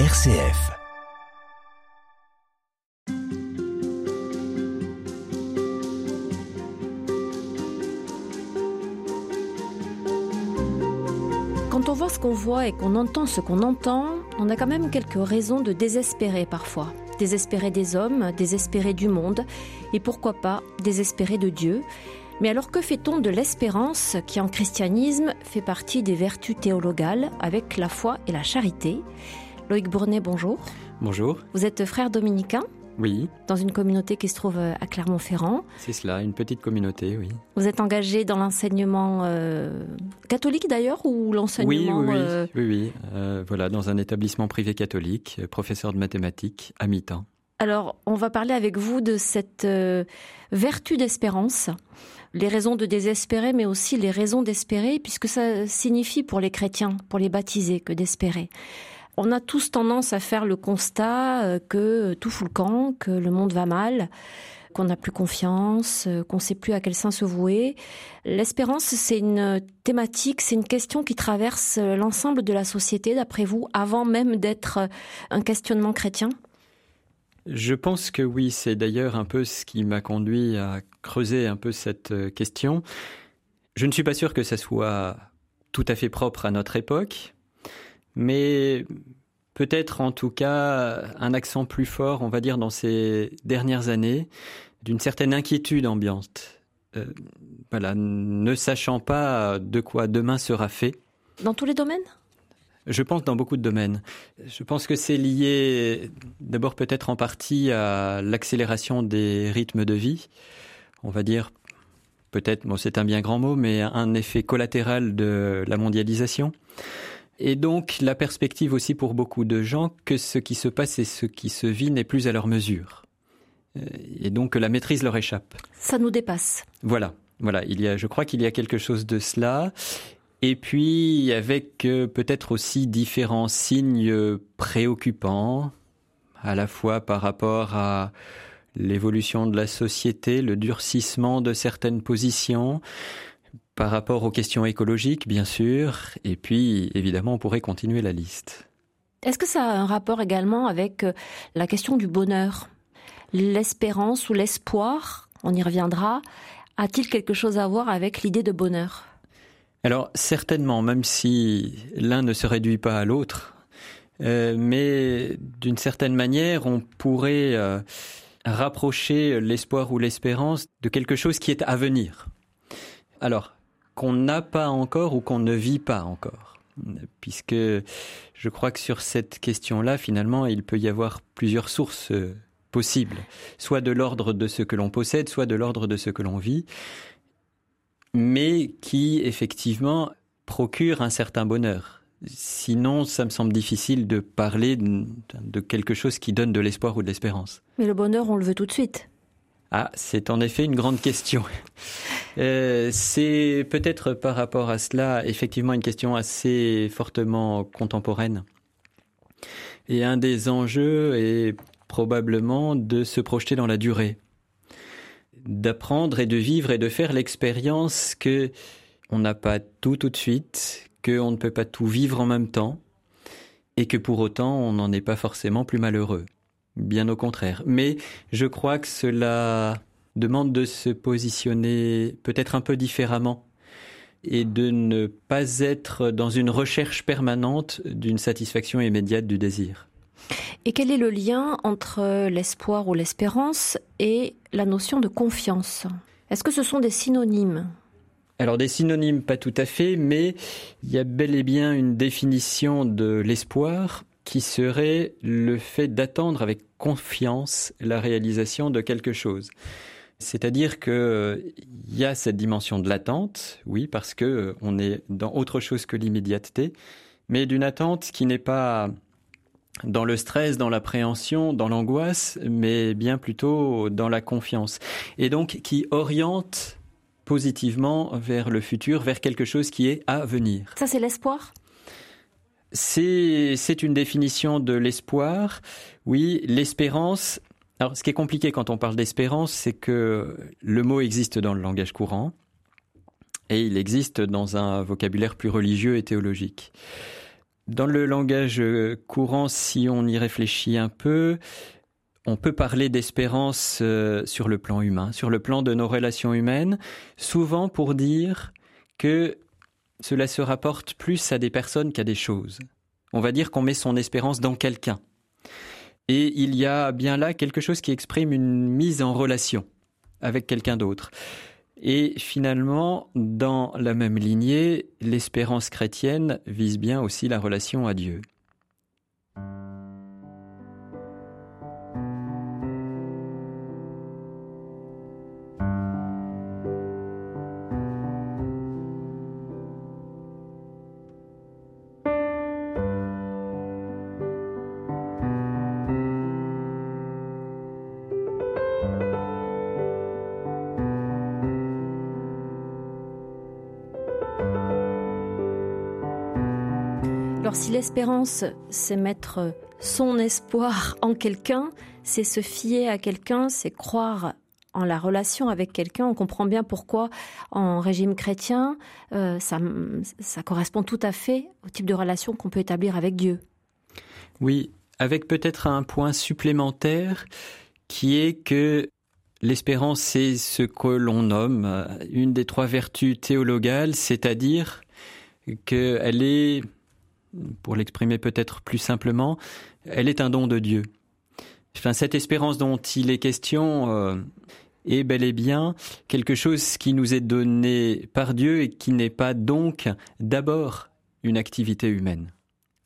RCF. Quand on voit ce qu'on voit et qu'on entend ce qu'on entend, on a quand même quelques raisons de désespérer parfois. Désespérer des hommes, désespérer du monde, et pourquoi pas désespérer de Dieu. Mais alors que fait-on de l'espérance qui en christianisme fait partie des vertus théologales avec la foi et la charité? Loïc Bournet, bonjour. Bonjour. Vous êtes frère dominicain Oui, dans une communauté qui se trouve à Clermont-Ferrand. c'est cela, une petite communauté, oui. Vous êtes engagé dans l'enseignement euh, catholique d'ailleurs ou Oui, l'enseignement oui, oui, euh, oui, oui. Euh, voilà, dans un établissement privé catholique, euh, professeur de mathématiques à mi-temps. Alors, on va parler avec vous de cette euh, vertu d'espérance, les raisons de désespérer, mais aussi les raisons d'espérer, puisque ça signifie pour les chrétiens, pour les baptisés, que d'espérer. On a tous tendance à faire le constat euh, que tout fout le camp, que le monde va mal, qu'on n'a plus confiance, euh, qu'on ne sait plus à quel sein se vouer. L'espérance, c'est une thématique, c'est une question qui traverse l'ensemble de la société, d'après vous, avant même d'être un questionnement chrétien? Je pense que oui, c'est d'ailleurs un peu ce qui m'a conduit à creuser un peu cette euh, question. Je ne suis pas sûr que ça soit tout à fait propre à notre époque, mais peut-être en tout cas un accent plus fort, on va dire, dans ces dernières années, d'une certaine inquiétude ambiante. Euh, voilà, ne sachant pas de quoi demain sera fait. Dans tous les domaines? Je pense dans beaucoup de domaines. Je pense que c'est lié d'abord peut-être en partie à l'accélération des rythmes de vie. On va dire peut-être, bon c'est un bien grand mot, mais un effet collatéral de la mondialisation. Et donc la perspective aussi pour beaucoup de gens que ce qui se passe et ce qui se vit n'est plus à leur mesure. Euh, Et donc que la maîtrise leur échappe. Ça nous dépasse. Voilà, voilà. Il y a, je crois qu'il y a quelque chose de cela. Et puis avec euh, peut-être aussi différents signes préoccupants, à la fois par rapport à l'évolution de la société, le durcissement de certaines positions, par rapport aux questions écologiques, bien sûr. Et puis, évidemment, on pourrait continuer la liste. Est-ce que ça a un rapport également avec euh, la question du bonheur? L'espérance ou l'espoir, on y reviendra, a-t-il quelque chose à voir avec l'idée de bonheur? Alors certainement, même si l'un ne se réduit pas à l'autre, euh, mais d'une certaine manière, on pourrait euh, rapprocher l'espoir ou l'espérance de quelque chose qui est à venir. Alors, qu'on n'a pas encore ou qu'on ne vit pas encore. Puisque je crois que sur cette question-là, finalement, il peut y avoir plusieurs sources euh, possibles, soit de l'ordre de ce que l'on possède, soit de l'ordre de ce que l'on vit mais qui effectivement procure un certain bonheur. Sinon, ça me semble difficile de parler de quelque chose qui donne de l'espoir ou de l'espérance. Mais le bonheur, on le veut tout de suite. Ah, c'est en effet une grande question. Euh, c'est peut-être par rapport à cela effectivement une question assez fortement contemporaine. Et un des enjeux est probablement de se projeter dans la durée, d'apprendre et de vivre et de faire l'expérience que on n'a pas tout tout de suite, qu'on ne peut pas tout vivre en même temps, et que pour autant on n'en est pas forcément plus malheureux. Bien au contraire. Mais je crois que cela demande de se positionner peut-être un peu différemment et de ne pas être dans une recherche permanente d'une satisfaction immédiate du désir. Et quel est le lien entre l'espoir ou l'espérance et la notion de confiance? Est-ce que ce sont des synonymes? Alors des synonymes pas tout à fait, mais il y a bel et bien une définition de l'espoir qui serait le fait d'attendre avec confiance la réalisation de quelque chose. C'est-à-dire que euh, il y a cette dimension de l'attente, oui, parce que euh, on est dans autre chose que l'immédiateté, mais d'une attente qui n'est pas dans le stress, dans l'appréhension, dans l'angoisse, mais bien plutôt dans la confiance. Et donc qui oriente positivement vers le futur, vers quelque chose qui est à venir. Ça, c'est l'espoir? C'est une définition de l'espoir. Oui, l'espérance. Alors, ce qui est compliqué quand on parle d'espérance, c'est que le mot existe dans le langage courant et il existe dans un vocabulaire plus religieux et théologique. Dans le langage courant, si on y réfléchit un peu, on peut parler d'espérance euh, sur le plan humain, sur le plan de nos relations humaines, souvent pour dire que cela se rapporte plus à des personnes qu'à des choses. On va dire qu'on met son espérance dans quelqu'un. Et il y a bien là quelque chose qui exprime une mise en relation avec quelqu'un d'autre. Et finalement, dans la même lignée, l'espérance chrétienne vise bien aussi la relation à Dieu. L'espérance, c'est mettre son espoir en quelqu'un, c'est se fier à quelqu'un, c'est croire en la relation avec quelqu'un, on comprend bien pourquoi en régime chrétien, euh, ça, ça correspond tout à fait au type de relation qu'on peut établir avec Dieu. Oui, avec peut-être un point supplémentaire qui est que l'espérance, c'est ce que l'on nomme euh, une des trois vertus théologales, c'est-à-dire qu'elle est pour l'exprimer peut-être plus simplement, elle est un don de Dieu. Cette espérance dont il est question euh, est bel et bien quelque chose qui nous est donné par Dieu et qui n'est pas donc d'abord une activité humaine.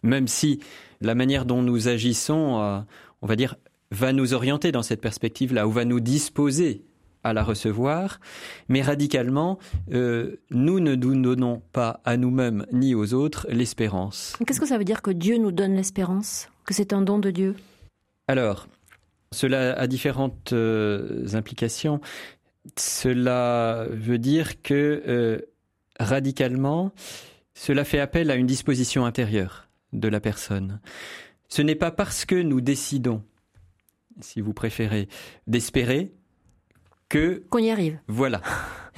Même si la manière dont nous agissons, euh, on va dire, va nous orienter dans cette perspective-là, ou va nous disposer à la recevoir, mais radicalement, euh, nous ne nous donnons pas à nous-mêmes ni aux autres l'espérance. Qu'est-ce que ça veut dire que Dieu nous donne l'espérance Que c'est un don de Dieu? Alors, cela a différentes euh, implications. Cela veut dire que euh, radicalement, cela fait appel à une disposition intérieure de la personne. Ce n'est pas parce que nous décidons, si vous préférez, d'espérer que qu'on y arrive. Voilà.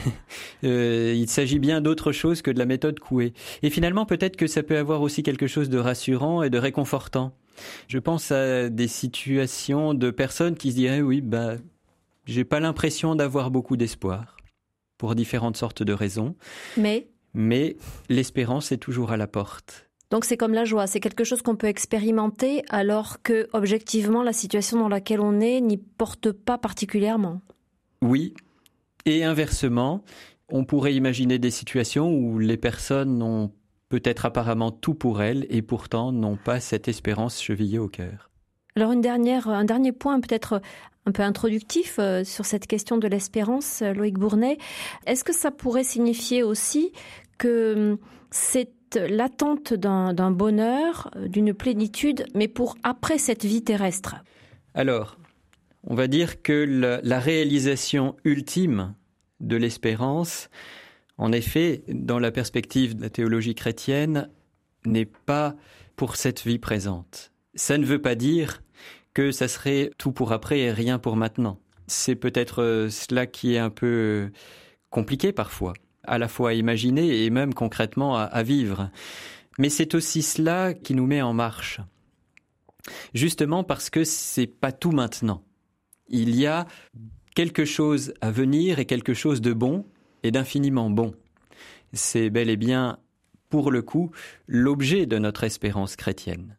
euh, il s'agit bien d'autre chose que de la méthode couée. Et finalement, peut-être que ça peut avoir aussi quelque chose de rassurant et de réconfortant. Je pense à des situations de personnes qui se diraient oui, bah, j'ai pas l'impression d'avoir beaucoup d'espoir pour différentes sortes de raisons. Mais? Mais l'espérance est toujours à la porte. Donc c'est comme la joie, c'est quelque chose qu'on peut expérimenter alors que objectivement la situation dans laquelle on est n'y porte pas particulièrement. Oui. Et inversement, on pourrait imaginer des situations où les personnes ont peut-être apparemment tout pour elles et pourtant n'ont pas cette espérance chevillée au cœur. Alors une dernière, un dernier point peut-être un peu introductif euh, sur cette question de l'espérance, euh, Loïc Bournet. Est-ce que ça pourrait signifier aussi que hum, c'est l'attente d'un bonheur, euh, d'une plénitude, mais pour après cette vie terrestre? Alors, on va dire que la, réalisation ultime de l'espérance, en effet, dans la perspective de la théologie chrétienne, n'est pas pour cette vie présente. Ça ne veut pas dire que ça serait tout pour après et rien pour maintenant. C'est peut-être euh, cela qui est un peu euh, compliqué parfois, à la fois à imaginer et même concrètement à, à vivre. Mais c'est aussi cela qui nous met en marche. Justement parce que c'est pas tout maintenant il y a quelque chose à venir et quelque chose de bon et d'infiniment bon. C'est bel et bien, pour le coup, l'objet de notre espérance chrétienne.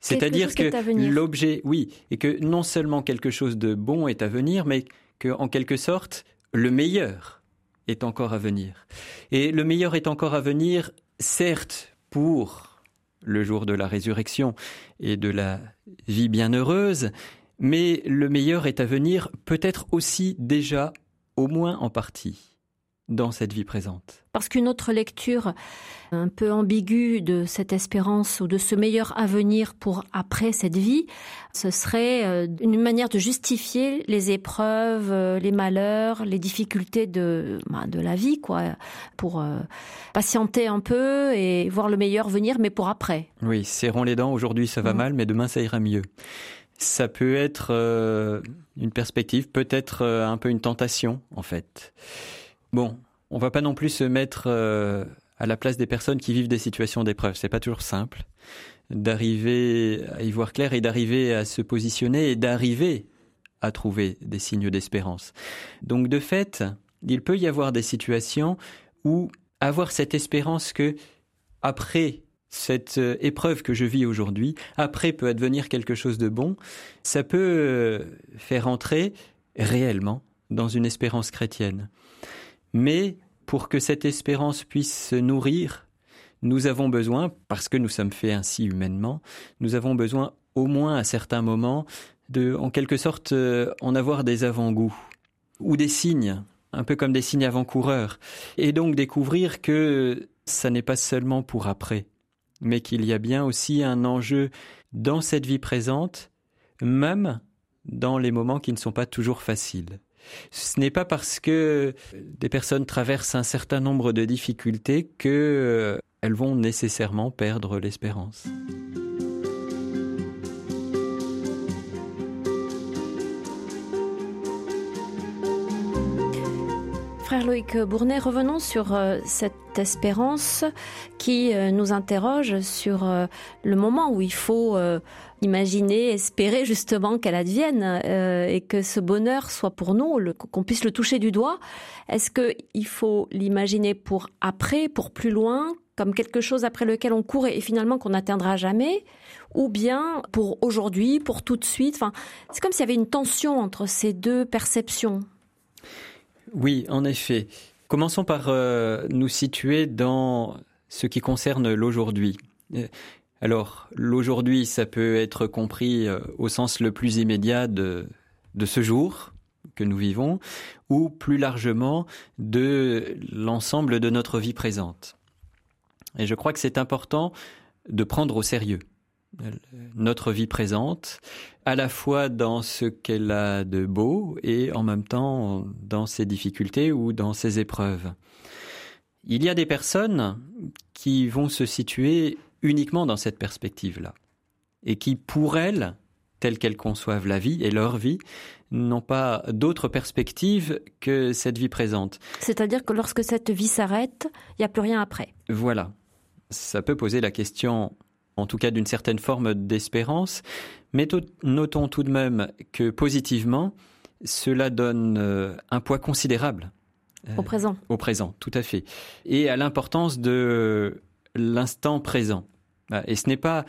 C'est-à-dire que l'objet, oui, et que non seulement quelque chose de bon est à venir, mais que, en quelque sorte, le meilleur est encore à venir. Et le meilleur est encore à venir, certes, pour le jour de la résurrection et de la vie bienheureuse, mais le meilleur est à venir, peut-être aussi déjà, au moins en partie, dans cette vie présente. Parce qu'une autre lecture un peu ambiguë de cette espérance ou de ce meilleur avenir pour après cette vie, ce serait euh, une manière de justifier les épreuves, euh, les malheurs, les difficultés de, bah, de la vie, quoi, pour euh, patienter un peu et voir le meilleur venir, mais pour après. Oui, serrons les dents, aujourd'hui ça va mmh. mal, mais demain ça ira mieux ça peut être euh, une perspective, peut-être euh, un peu une tentation en fait. Bon, on va pas non plus se mettre euh, à la place des personnes qui vivent des situations d'épreuve. C'est pas toujours simple d'arriver à y voir clair et d'arriver à se positionner et d'arriver à trouver des signes d'espérance. Donc de fait, il peut y avoir des situations où avoir cette espérance que après cette euh, épreuve que je vis aujourd'hui, après peut advenir quelque chose de bon, ça peut euh, faire entrer réellement dans une espérance chrétienne. Mais pour que cette espérance puisse se nourrir, nous avons besoin, parce que nous sommes faits ainsi humainement, nous avons besoin au moins à certains moments de, en quelque sorte, euh, en avoir des avant-goûts ou des signes, un peu comme des signes avant-coureurs, et donc découvrir que ça n'est pas seulement pour après, mais qu'il y a bien aussi un enjeu dans cette vie présente, même dans les moments qui ne sont pas toujours faciles. Ce n'est pas parce que des personnes traversent un certain nombre de difficultés qu'elles euh, vont nécessairement perdre l'espérance. Frère Loïc Bournet, revenons sur euh, cette espérance qui euh, nous interroge sur euh, le moment où il faut imaginer, espérer justement qu'elle advienne et que ce bonheur soit pour nous, qu'on puisse le toucher du doigt. Est-ce qu'il faut l'imaginer pour après, pour plus loin, comme quelque chose après lequel on court et finalement qu'on n'atteindra jamais, ou bien pour aujourd'hui, pour tout de suite? Enfin, c'est comme s'il y avait une tension entre ces deux perceptions. Oui, en effet. Commençons par euh, nous situer dans ce qui concerne l'aujourd'hui. Euh, alors, l'aujourd'hui, ça peut être compris euh, au sens le plus immédiat de, de ce jour que nous vivons, ou plus largement de l'ensemble de notre vie présente. Et je crois que c'est important de prendre au sérieux notre vie présente, à la fois dans ce qu'elle a de beau et en même temps dans ses difficultés ou dans ses épreuves. Il y a des personnes qui vont se situer uniquement dans cette perspective-là et qui, pour elles, telles qu'elles conçoivent la vie et leur vie, n'ont pas d'autre perspective que cette vie présente. C'est-à-dire que lorsque cette vie s'arrête, il n'y a plus rien après. Voilà. Ça peut poser la question en tout cas d'une certaine forme d'espérance. Mais notons tout de même que positivement, cela donne euh, un poids considérable. Au présent. Au présent, tout à fait. Et à l'importance de l'instant présent. Bah, et ce n'est pas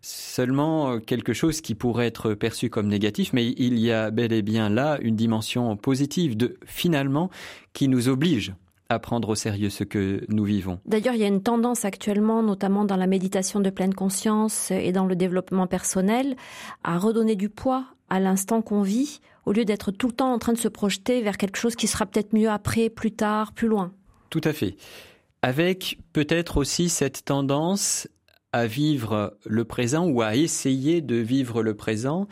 seulement quelque chose qui pourrait être perçu comme négatif, mais il y a bel et bien là une dimension positive de finalement qui nous oblige à prendre au sérieux ce que nous vivons. D'ailleurs, il y a une tendance actuellement, notamment dans la méditation de pleine conscience et dans le développement personnel, à redonner du poids à l'instant qu'on vit, au lieu d'être tout le temps en train de se projeter vers quelque chose qui sera peut-être mieux après, plus tard, plus loin. Tout à fait. Avec peut-être aussi cette tendance à vivre le présent ou à essayer de vivre le présent,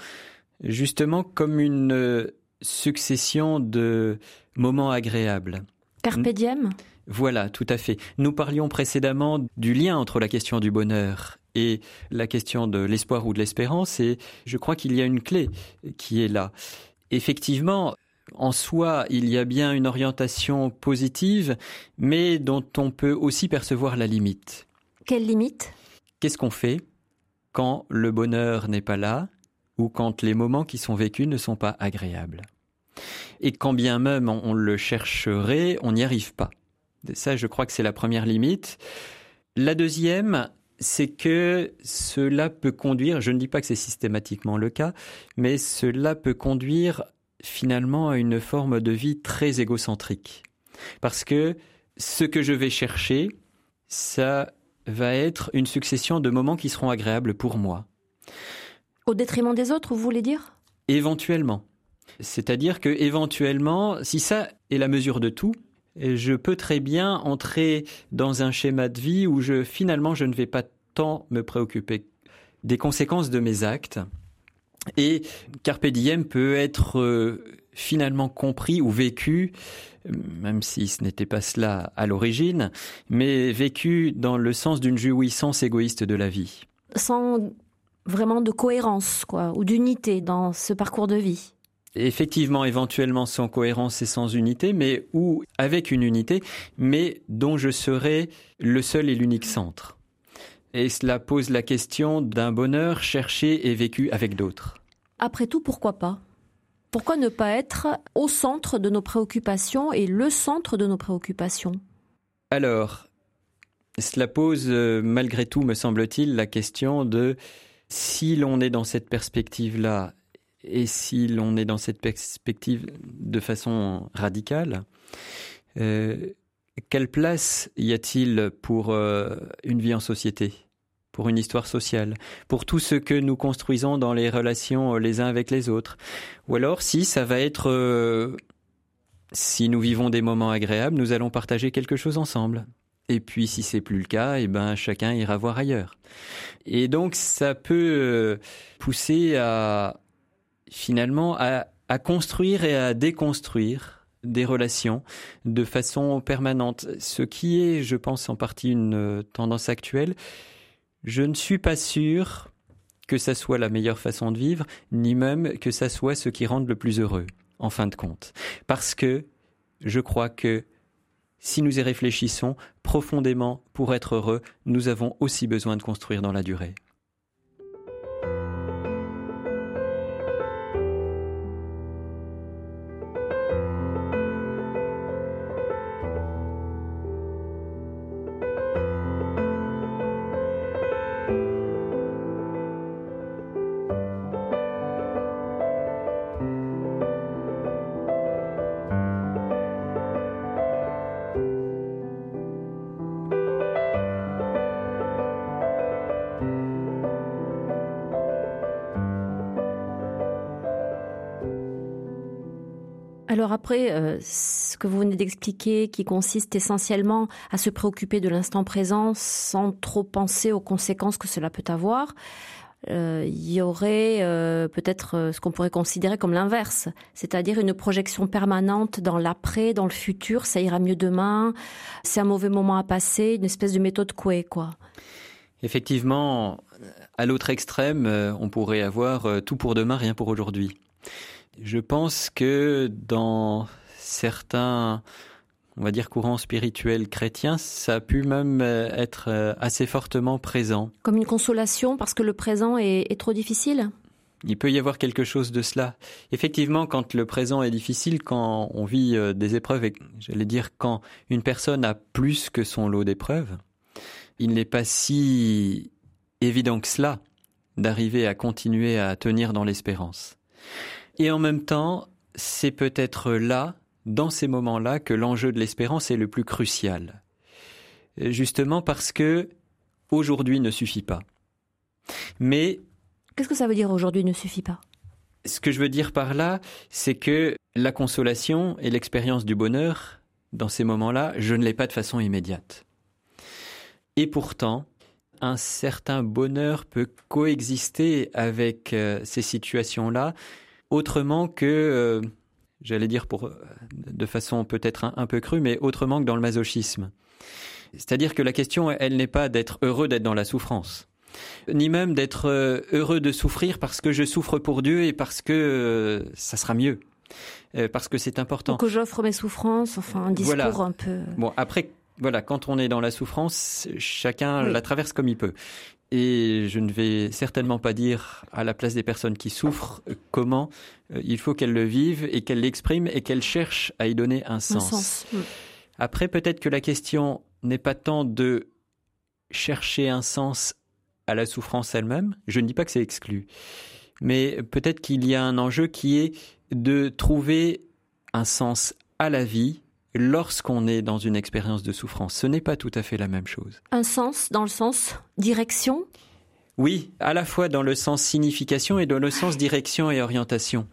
justement comme une succession de moments agréables. Carpe diem Voilà, tout à fait. Nous parlions précédemment du lien entre la question du bonheur et la question de l'espoir ou de l'espérance, et je crois qu'il y a une clé qui est là. Effectivement, en soi, il y a bien une orientation positive, mais dont on peut aussi percevoir la limite. Quelle limite? Qu'est-ce qu'on fait quand le bonheur n'est pas là ou quand les moments qui sont vécus ne sont pas agréables? Et quand bien même on, le chercherait, on n'y arrive pas. Ça, je crois que c'est la première limite. La deuxième, c'est que cela peut conduire, je ne dis pas que c'est systématiquement le cas, mais cela peut conduire finalement à une forme de vie très égocentrique. Parce que ce que je vais chercher, ça va être une succession de moments qui seront agréables pour moi. Au détriment des autres, vous voulez dire? Éventuellement. C'est-à-dire que éventuellement, si ça est la mesure de tout, je peux très bien entrer dans un schéma de vie où je finalement je ne vais pas tant me préoccuper des conséquences de mes actes. Et carpe diem peut être euh, finalement compris ou vécu, même si ce n'était pas cela à l'origine, mais vécu dans le sens d'une jouissance égoïste de la vie. Sans vraiment de cohérence, quoi, ou d'unité dans ce parcours de vie. Effectivement éventuellement sans cohérence et sans unité, mais ou avec une unité, mais dont je serai le seul et l'unique centre. Et cela pose la question d'un bonheur cherché et vécu avec d'autres. Après tout, pourquoi pas? Pourquoi ne pas être au centre de nos préoccupations et le centre de nos préoccupations? Alors, cela pose euh, malgré tout, me semble-t-il, la question de si l'on est dans cette perspective-là et si l'on est dans cette perspective de façon radicale, euh, quelle place y a-t-il pour euh, une vie en société, pour une histoire sociale, pour tout ce que nous construisons dans les relations les uns avec les autres? Ou alors si ça va être... si nous vivons des moments agréables, nous allons partager quelque chose ensemble. Et puis si c'est plus le cas, eh ben chacun ira voir ailleurs. Et donc ça peut euh, pousser à finalement à, à construire et à déconstruire des relations de façon permanente. Ce qui est, je pense, en partie une euh, tendance actuelle. Je ne suis pas sûr que ça soit la meilleure façon de vivre, ni même que ça soit ce qui rende le plus heureux, en fin de compte. Parce que je crois que si nous y réfléchissons profondément pour être heureux, nous avons aussi besoin de construire dans la durée. Après, euh, ce que vous venez d'expliquer, qui consiste essentiellement à se préoccuper de l'instant présent sans trop penser aux conséquences que cela peut avoir, euh, il y aurait euh, peut-être ce qu'on pourrait considérer comme l'inverse, c'est-à-dire une projection permanente dans l'après, dans le futur, ça ira mieux demain, c'est un mauvais moment à passer, une espèce de méthode couée, quoi. Effectivement, à l'autre extrême, on pourrait avoir tout pour demain, rien pour aujourd'hui. Je pense que dans certains, on va dire, courants spirituels chrétiens, ça a pu même euh, être euh, assez fortement présent. Comme une consolation parce que le présent est, trop difficile? Il peut y avoir quelque chose de cela. Effectivement, quand le présent est difficile, quand on vit euh, des épreuves, et j'allais dire quand une personne a plus que son lot d'épreuves, il n'est pas si évident que cela d'arriver à continuer à tenir dans l'espérance. Et en même temps, c'est peut-être là, dans ces moments-là, que l'enjeu de l'espérance est le plus crucial. Justement parce que aujourd'hui ne suffit pas. Mais qu'est-ce que ça veut dire aujourd'hui ne suffit pas? Ce que je veux dire par là, c'est que la consolation et l'expérience du bonheur, dans ces moments-là, je ne l'ai pas de façon immédiate. Et pourtant, un certain bonheur peut coexister avec euh, ces situations-là autrement que, euh, j'allais dire pour, euh, de façon peut-être un, peu crue, mais autrement que dans le masochisme. C'est-à-dire que la question, elle n'est pas d'être heureux d'être dans la souffrance, ni même d'être euh, heureux de souffrir parce que je souffre pour Dieu et parce que ça sera mieux, parce que c'est important. que j'offre mes souffrances, enfin un discours un peu. Bon, après, voilà, quand on est dans la souffrance, chacun la traverse comme il peut. Et je ne vais certainement pas dire à la place des personnes qui souffrent comment euh, il faut qu'elles le vivent et qu'elles l'expriment et qu'elles cherchent à y donner un sens. Après, peut-être que la question n'est pas tant de chercher un sens à la souffrance elle-même, je ne dis pas que c'est exclu, mais peut-être qu'il y a un enjeu qui est de trouver un sens à la vie lorsqu'on est dans une expérience de souffrance. Ce n'est pas tout à fait la même chose. Un sens dans le sens direction? Oui, à la fois dans le sens signification et dans le sens direction et orientation.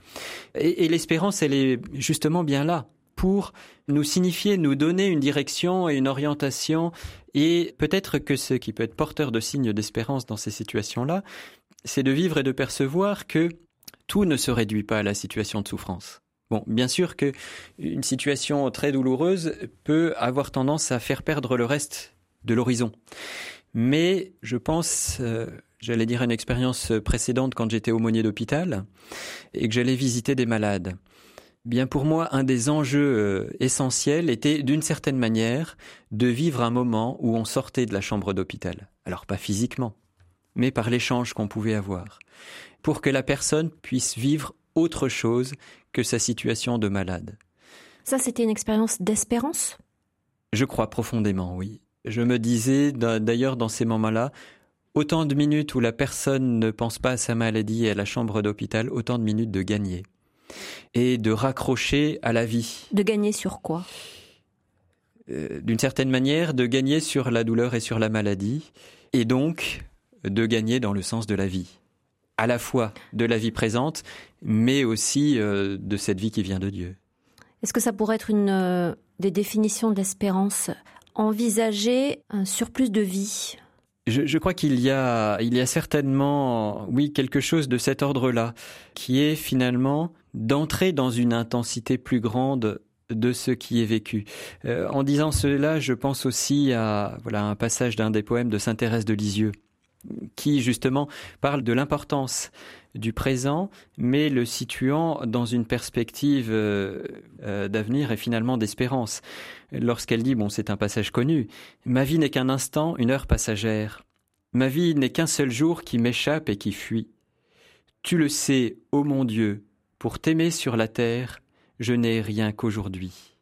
Et, et l'espérance, elle est justement bien là pour nous signifier, nous donner une direction et une orientation. Et peut-être que ce qui peut être porteur de signes d'espérance dans ces situations-là, c'est de vivre et de percevoir que tout ne se réduit pas à la situation de souffrance. Bon, bien sûr que une situation très douloureuse peut avoir tendance à faire perdre le reste de l'horizon. Mais je pense, euh, j'allais dire une expérience précédente quand j'étais aumônier d'hôpital et que j'allais visiter des malades. Bien pour moi, un des enjeux euh, essentiels était d'une certaine manière de vivre un moment où on sortait de la chambre d'hôpital. Alors pas physiquement, mais par l'échange qu'on pouvait avoir, pour que la personne puisse vivre autre chose que sa situation de malade. Ça, c'était une expérience d'espérance? Je crois profondément, oui. Je me disais d'ailleurs dans ces moments-là, autant de minutes où la personne ne pense pas à sa maladie et à la chambre d'hôpital, autant de minutes de gagner. Et de raccrocher à la vie. De gagner sur quoi? Euh, D'une certaine manière, de gagner sur la douleur et sur la maladie, et donc de gagner dans le sens de la vie. À la fois de la vie présente, mais aussi euh, de cette vie qui vient de Dieu. Est-ce que ça pourrait être une euh, des définitions de l'espérance Envisager un surplus de vie? Je, crois qu'il y a, il y a certainement, oui, quelque chose de cet ordre-là, qui est finalement d'entrer dans une intensité plus grande de ce qui est vécu. Euh, en disant cela, je pense aussi à voilà un passage d'un des poèmes de Saint Thérèse de Lisieux qui justement parle de l'importance du présent, mais le situant dans une perspective euh, euh, d'avenir et finalement d'espérance. Lorsqu'elle dit, bon, c'est un passage connu, Ma vie n'est qu'un instant, une heure passagère. Ma vie n'est qu'un seul jour qui m'échappe et qui fuit. Tu le sais, ô mon Dieu, pour t'aimer sur la terre, je n'ai rien qu'aujourd'hui.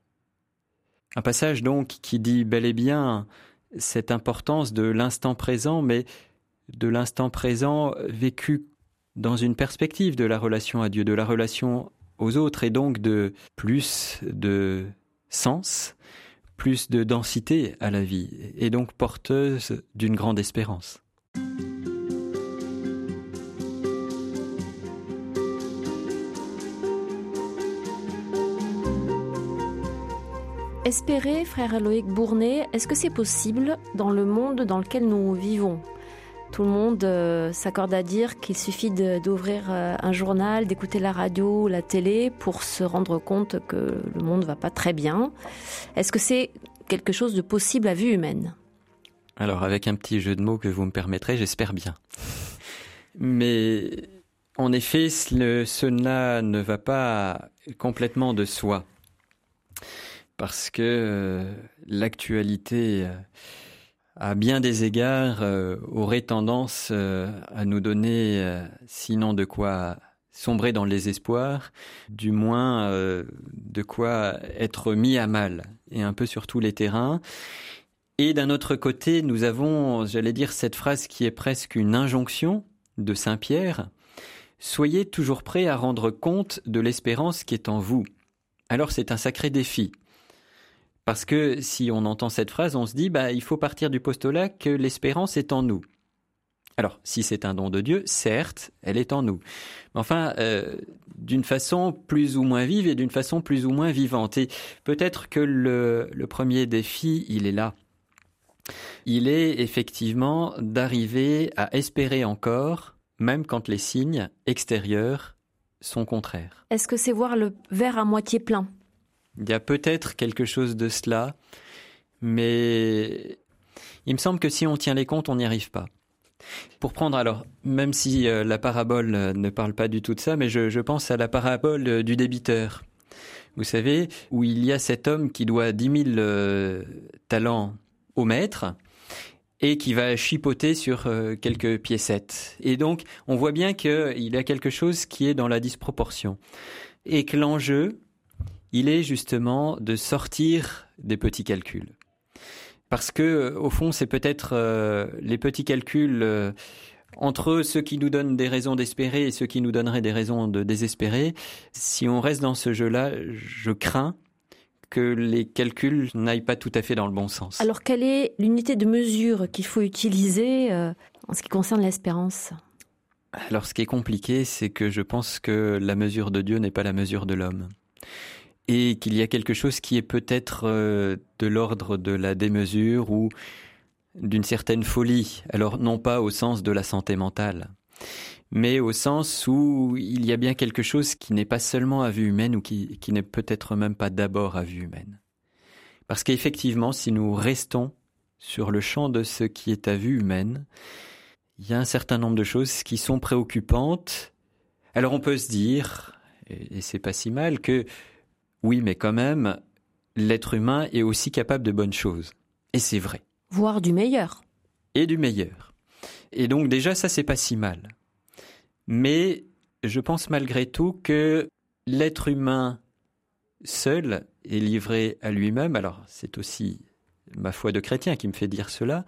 Un passage donc qui dit bel et bien cette importance de l'instant présent, mais de l'instant présent vécu dans une perspective de la relation à Dieu, de la relation aux autres, et donc de plus de sens, plus de densité à la vie, et donc porteuse d'une grande espérance. Espérer, frère Loïc Bournet, est-ce que c'est possible dans le monde dans lequel nous vivons? Tout le monde euh, s'accorde à dire qu'il suffit d'ouvrir euh, un journal, d'écouter la radio ou la télé pour se rendre compte que le monde va pas très bien. Est-ce que c'est quelque chose de possible à vue humaine? Alors avec un petit jeu de mots que vous me permettrez, j'espère bien. Mais en effet, cela ne va pas complètement de soi. Parce que euh, l'actualité à bien des égards, euh, aurait tendance euh, à nous donner, euh, sinon de quoi sombrer dans les espoirs, du moins de quoi être mis à mal, et un peu sur tous les terrains. Et d'un autre côté, nous avons, j'allais dire, cette phrase qui est presque une injonction de Saint Pierre. Soyez toujours prêts à rendre compte de l'espérance qui est en vous. Alors c'est un sacré défi. Parce que si on entend cette phrase, on se dit, bah, il faut partir du postulat que l'espérance est en nous. Alors, si c'est un don de Dieu, certes, elle est en nous. Mais enfin, euh, d'une façon plus ou moins vive et d'une façon plus ou moins vivante. Et peut-être que le, le premier défi, il est là. Il est effectivement d'arriver à espérer encore, même quand les signes extérieurs sont contraires. Est-ce que c'est voir le verre à moitié plein? Il y a peut-être quelque chose de cela, mais il me semble que si on tient les comptes, on n'y arrive pas. Pour prendre alors, même si euh, la parabole euh, ne parle pas du tout de ça, mais je, pense à la parabole euh, du débiteur. Vous savez, où il y a cet homme qui doit dix mille talents au maître et qui va chipoter sur quelques piécettes. Et donc, on voit bien qu'il y a quelque chose qui est dans la disproportion. Et que l'enjeu, il est justement de sortir des petits calculs. Parce que, au fond, c'est peut-être euh, les petits calculs euh, entre ceux qui nous donnent des raisons d'espérer et ceux qui nous donneraient des raisons de désespérer. Si on reste dans ce jeu-là, je crains que les calculs n'aillent pas tout à fait dans le bon sens. Alors, quelle est l'unité de mesure qu'il faut utiliser euh, en ce qui concerne l'espérance? Alors, ce qui est compliqué, c'est que je pense que la mesure de Dieu n'est pas la mesure de l'homme et qu'il y a quelque chose qui est peut-être euh, de l'ordre de la démesure ou d'une certaine folie. Alors non pas au sens de la santé mentale, mais au sens où il y a bien quelque chose qui n'est pas seulement à vue humaine ou qui, qui n'est peut-être même pas d'abord à vue humaine. Parce qu'effectivement, si nous restons sur le champ de ce qui est à vue humaine, il y a un certain nombre de choses qui sont préoccupantes. Alors on peut se dire, et c'est pas si mal, que oui, mais quand même, l'être humain est aussi capable de bonnes choses. Et c'est vrai. Voire du meilleur. Et du meilleur. Et donc déjà, ça, c'est pas si mal. Mais je pense malgré tout que l'être humain seul est livré à lui-même, alors c'est aussi ma foi de chrétien qui me fait dire cela,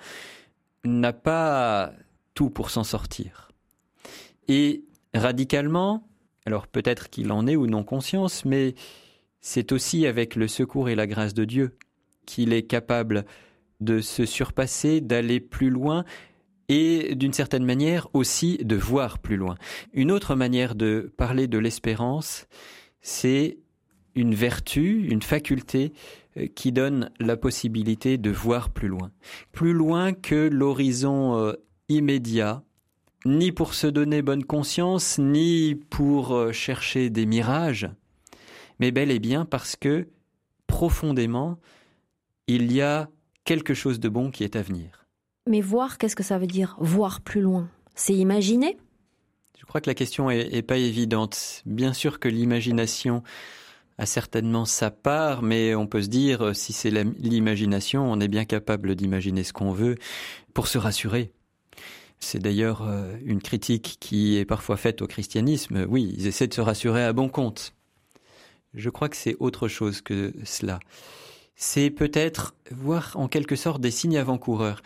n'a pas tout pour s'en sortir. Et radicalement, alors peut-être qu'il en est ou non conscience, mais c'est aussi avec le secours et la grâce de Dieu qu'il est capable de se surpasser, d'aller plus loin et d'une certaine manière aussi de voir plus loin. Une autre manière de parler de l'espérance, c'est une vertu, une faculté euh, qui donne la possibilité de voir plus loin. Plus loin que l'horizon euh, immédiat, ni pour se donner bonne conscience, ni pour euh, chercher des mirages, mais bel et bien parce que profondément, il y a quelque chose de bon qui est à venir. Mais voir, qu'est-ce que ça veut dire Voir plus loin? C'est imaginer? Je crois que la question est, pas évidente. Bien sûr que l'imagination a certainement sa part, mais on peut se dire, si c'est l'imagination, on est bien capable d'imaginer ce qu'on veut pour se rassurer. C'est d'ailleurs euh, une critique qui est parfois faite au christianisme. Oui, ils essaient de se rassurer à bon compte. Je crois que c'est autre chose que cela. C'est peut-être voir en quelque sorte des signes avant-coureurs.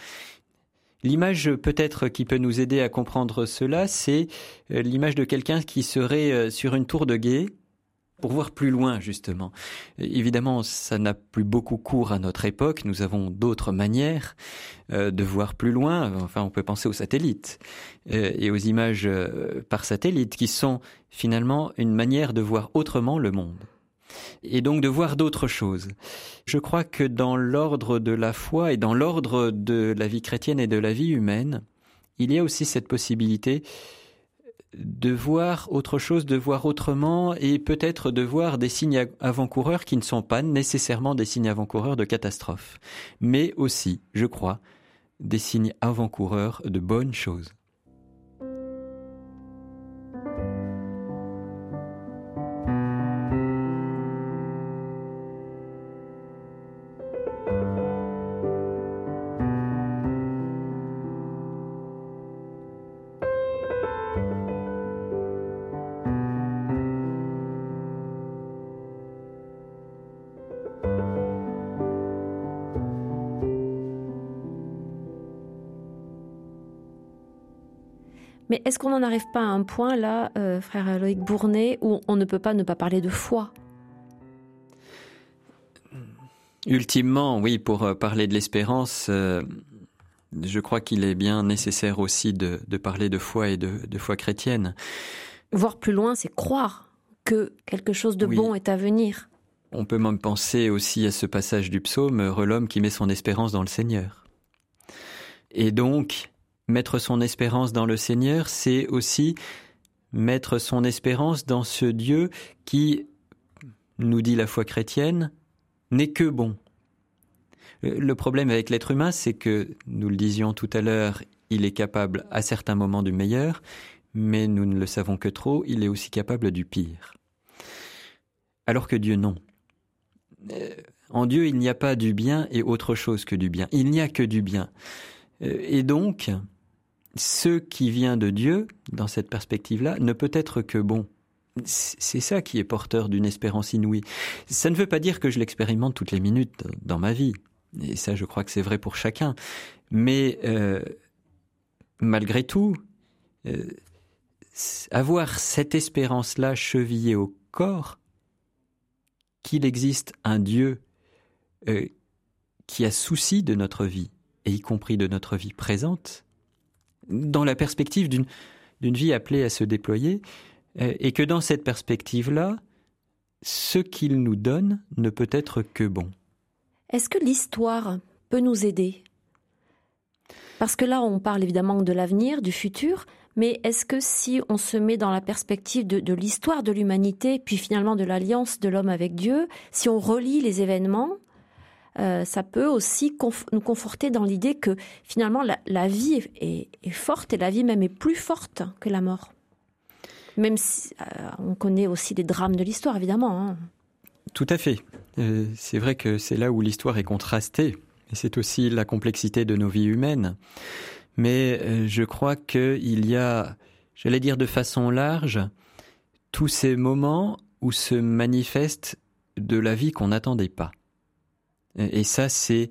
L'image peut-être qui peut nous aider à comprendre cela, c'est euh, l'image de quelqu'un qui serait euh, sur une tour de guet pour voir plus loin justement. Évidemment, ça n'a plus beaucoup cours à notre époque. Nous avons d'autres manières euh, de voir plus loin. Enfin, on peut penser aux satellites et aux images par satellite qui sont finalement une manière de voir autrement le monde et donc de voir d'autres choses. Je crois que dans l'ordre de la foi et dans l'ordre de la vie chrétienne et de la vie humaine, il y a aussi cette possibilité de voir autre chose, de voir autrement et peut-être de voir des signes avant-coureurs qui ne sont pas nécessairement des signes avant-coureurs de catastrophe, mais aussi, je crois, des signes avant-coureurs de bonnes choses. Mais est-ce qu'on n'en arrive pas à un point là, euh, frère Loïc Bournet, où on ne peut pas ne pas parler de foi? Ultimement, oui, pour euh, parler de l'espérance, euh, je crois qu'il est bien nécessaire aussi de, parler de foi et de, foi chrétienne. Voir plus loin, c'est croire que quelque chose de bon est à venir. On peut même penser aussi à ce passage du psaume, l'homme qui met son espérance dans le Seigneur. Et donc, Mettre son espérance dans le Seigneur, c'est aussi mettre son espérance dans ce Dieu qui, nous dit la foi chrétienne, n'est que bon. Euh, le problème avec l'être humain, c'est que, nous le disions tout à l'heure, il est capable à certains moments du meilleur, mais nous ne le savons que trop, il est aussi capable du pire. Alors que Dieu, non. Euh, en Dieu, il n'y a pas du bien et autre chose que du bien. Il n'y a que du bien. Euh, et donc, ce qui vient de Dieu, dans cette perspective-là, ne peut être que bon. C'est ça qui est porteur d'une espérance inouïe. Ça ne veut pas dire que je l'expérimente toutes les minutes dans ma vie. Et ça, je crois que c'est vrai pour chacun. Mais euh, malgré tout, euh, avoir cette espérance-là chevillée au corps, qu'il existe un Dieu euh, qui a souci de notre vie, et y compris de notre vie présente, dans la perspective d'une vie appelée à se déployer, euh, et que dans cette perspective-là, ce qu'il nous donne ne peut être que bon. Est-ce que l'histoire peut nous aider? Parce que là, on parle évidemment de l'avenir, du futur, mais est-ce que si on se met dans la perspective de, l'histoire de l'humanité, puis finalement de l'alliance de l'homme avec Dieu, si on relie les événements, euh, ça peut aussi nous conforter dans l'idée que finalement la, vie est, forte et la vie même est plus forte que la mort. Même si euh, on connaît aussi les drames de l'histoire, évidemment. Hein. Tout à fait. Euh, c'est vrai que c'est là où l'histoire est contrastée. Et c'est aussi la complexité de nos vies humaines. Mais je crois qu'il y a, j'allais dire de façon large, tous ces moments où se manifeste de la vie qu'on n'attendait pas. Et ça, c'est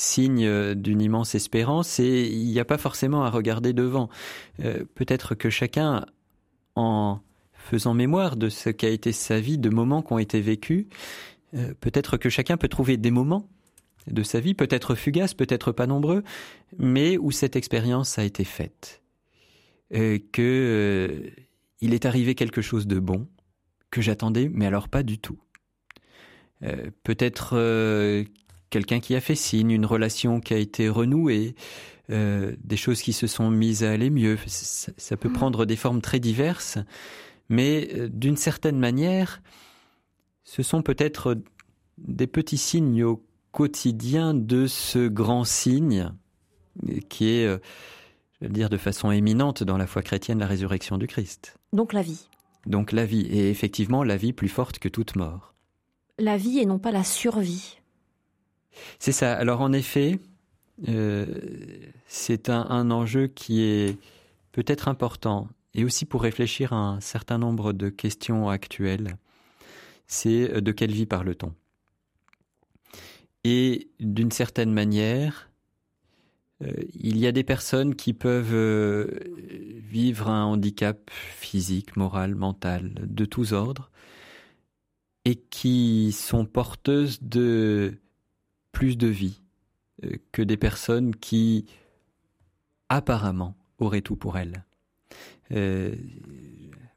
signe d'une immense espérance et il n'y a pas forcément à regarder devant. Euh, peut-être que chacun, en faisant mémoire de ce qu'a été sa vie, de moments qui ont été vécus, euh, peut-être que chacun peut trouver des moments de sa vie, peut-être fugaces, peut-être pas nombreux, mais où cette expérience a été faite. Euh, que il est arrivé quelque chose de bon, que j'attendais, mais alors pas du tout. Euh, peut-être euh, quelqu'un qui a fait signe, une relation qui a été renouée, euh, des choses qui se sont mises à aller mieux. Ça, peut mm. prendre des formes très diverses, mais d'une certaine manière, ce sont peut-être des petits signes au quotidien de ce grand signe qui est, je veux dire de façon éminente dans la foi chrétienne, la résurrection du Christ. Donc la vie. Donc la vie, et effectivement la vie plus forte que toute mort. La vie et non pas la survie. C'est ça. Alors en effet, euh, c'est un, enjeu qui est peut-être important, et aussi pour réfléchir à un certain nombre de questions actuelles. C'est euh, de quelle vie parle-t-on? Et d'une certaine manière, euh, il y a des personnes qui peuvent vivre un handicap physique, moral, mental, de tous ordres, et qui sont porteuses de plus de vie euh, que des personnes qui apparemment auraient tout pour elles.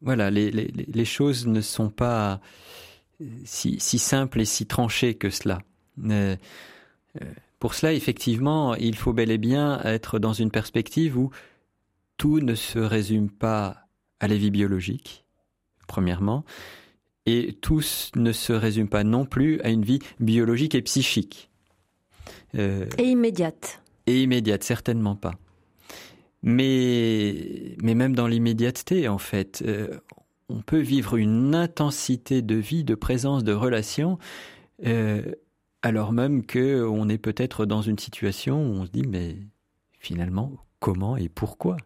voilà, les, choses ne sont pas si, simples et si tranchées que cela. Pour cela, effectivement, il faut bel et bien être dans une perspective où tout ne se résume pas à la vie biologique, premièrement, et tout ne se résume pas non plus à une vie biologique et psychique. Euh, et immédiate. Et immédiate, certainement pas. Mais, mais même dans l'immédiateté, en fait, euh, on peut vivre une intensité de vie, de présence, de relation euh, alors même que on est peut-être dans une situation où on se dit mais finalement comment et pourquoi?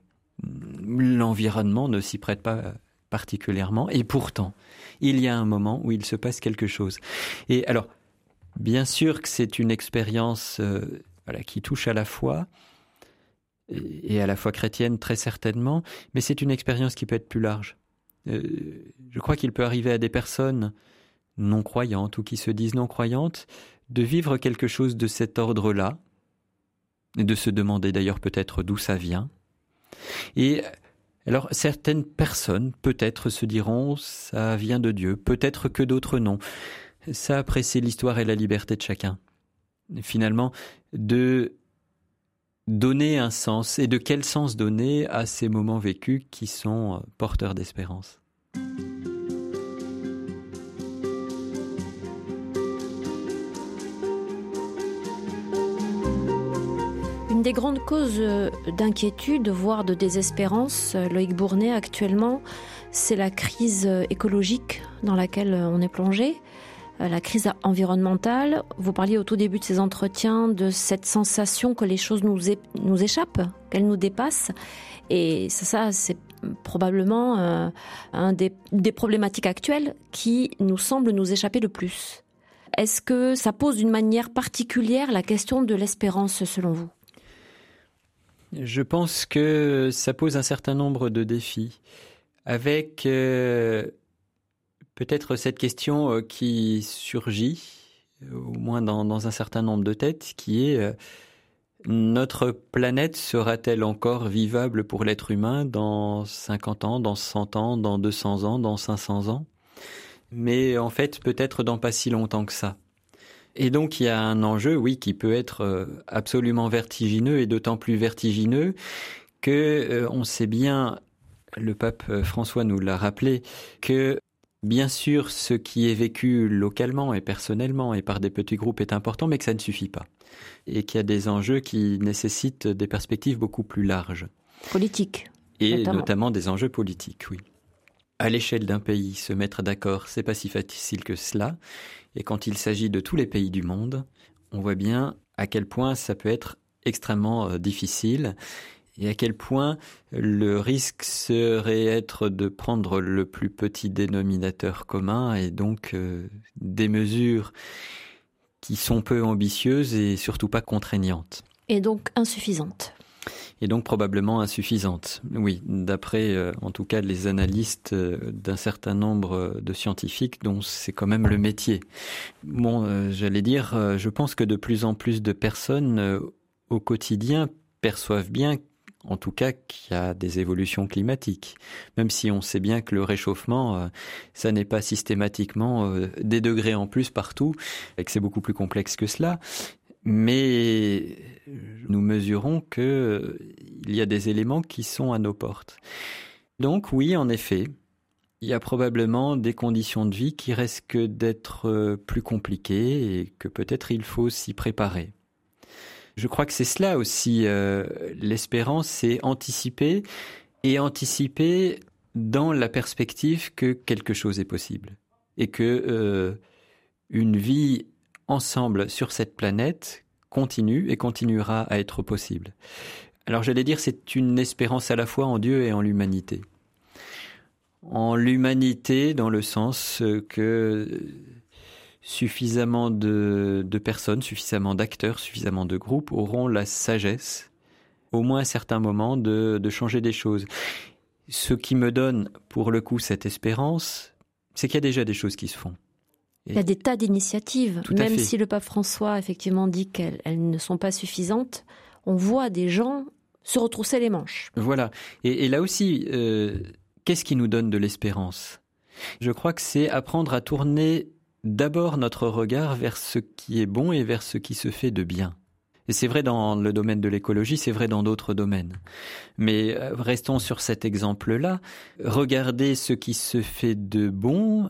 L'environnement ne s'y prête pas particulièrement. Et pourtant il y a un moment où il se passe quelque chose. Et alors bien sûr que c'est une expérience euh, qui touche à la foi et à la foi chrétienne très certainement mais c'est une expérience qui peut être plus large. Euh, je crois qu'il peut arriver à des personnes non croyantes ou qui se disent non croyantes de vivre quelque chose de cet ordre-là, et de se demander d'ailleurs peut-être d'où ça vient. Et alors certaines personnes peut-être se diront ça vient de Dieu, peut-être que d'autres non. Ça après c'est l'histoire et la liberté de chacun. finalement, de donner un sens et de quel sens donner à ces moments vécus qui sont porteurs d'espérance? Des grandes causes euh, d'inquiétude, voire de désespérance, euh, Loïc Bournet actuellement, c'est la crise euh, écologique dans laquelle on est plongé, la crise environnementale. Vous parliez au tout début de ces entretiens de cette sensation que les choses nous, nous échappent, qu'elles nous dépassent. Et ça, c'est probablement un des, des problématiques actuelles qui nous semble nous échapper le plus. Est-ce que ça pose d'une manière particulière la question de l'espérance selon vous? Je pense que ça pose un certain nombre de défis, avec euh, peut-être cette question euh, qui surgit, au moins dans, un certain nombre de têtes, qui est euh, notre planète sera-t-elle encore vivable pour l'être humain dans 50 ans, dans 100 ans, dans 200 ans, dans 500 ans? Mais en fait, peut-être dans pas si longtemps que ça. Et donc il y a un enjeu, oui, qui peut être euh, absolument vertigineux et d'autant plus vertigineux que euh, on sait bien, le pape euh, François nous l'a rappelé, que Bien sûr, ce qui est vécu localement et personnellement et par des petits groupes est important, mais que ça ne suffit pas. Et qu'il y a des enjeux qui nécessitent des perspectives beaucoup plus larges. Politiques. Et notamment, des enjeux politiques, oui. À l'échelle d'un pays, se mettre d'accord, c'est pas si facile que cela. Et quand il s'agit de tous les pays du monde, on voit bien à quel point ça peut être extrêmement euh, difficile et à quel point le risque serait être de prendre le plus petit dénominateur commun et donc euh, des mesures qui sont peu ambitieuses et surtout pas contraignantes. Et donc insuffisantes. Et donc probablement insuffisantes. Oui, d'après euh, en tout cas les analystes euh, d'un certain nombre de scientifiques dont c'est quand même le métier. Bon, j'allais dire, je pense que de plus en plus de personnes au quotidien perçoivent bien en tout cas qu'il y a des évolutions climatiques. Même si on sait bien que le réchauffement, euh, ça n'est pas systématiquement euh, des degrés en plus partout, et que c'est beaucoup plus complexe que cela. Mais nous mesurons qu'il euh, y a des éléments qui sont à nos portes. Donc oui, en effet, il y a probablement des conditions de vie qui risquent d'être plus compliquées et que peut-être il faut s'y préparer. Je crois que c'est cela aussi, euh, l'espérance, c'est anticiper et anticiper dans la perspective que quelque chose est possible et que euh, une vie ensemble sur cette planète continue et continuera à être possible. Alors j'allais dire c'est une espérance à la fois en Dieu et en l'humanité. En l'humanité dans le sens que suffisamment de, personnes, suffisamment d'acteurs, suffisamment de groupes auront la sagesse, au moins à certains moments, de, changer des choses. Ce qui me donne, pour le coup, cette espérance, c'est qu'il y a déjà des choses qui se font. Il y a des tas d'initiatives, même si le pape François effectivement dit qu'elles ne sont pas suffisantes. On voit des gens se retrousser les manches. Voilà. Et, là aussi, euh, qu'est-ce qui nous donne de l'espérance? Je crois que c'est apprendre à tourner d'abord notre regard vers ce qui est bon et vers ce qui se fait de bien. Et c'est vrai dans le domaine de l'écologie, c'est vrai dans d'autres domaines. Mais euh, restons sur cet exemple-là. Regardez ce qui se fait de bon,